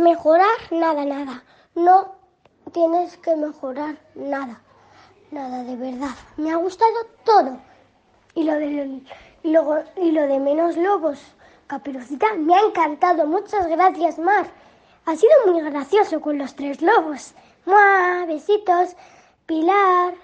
mejorar nada, nada. No tienes que mejorar nada. Nada, de verdad. Me ha gustado todo. Y lo de, luego, y lo de menos lobos, caperucita, me ha encantado. Muchas gracias, Mar. Ha sido muy gracioso con los tres lobos. ¡Mua! Besitos. Pilar.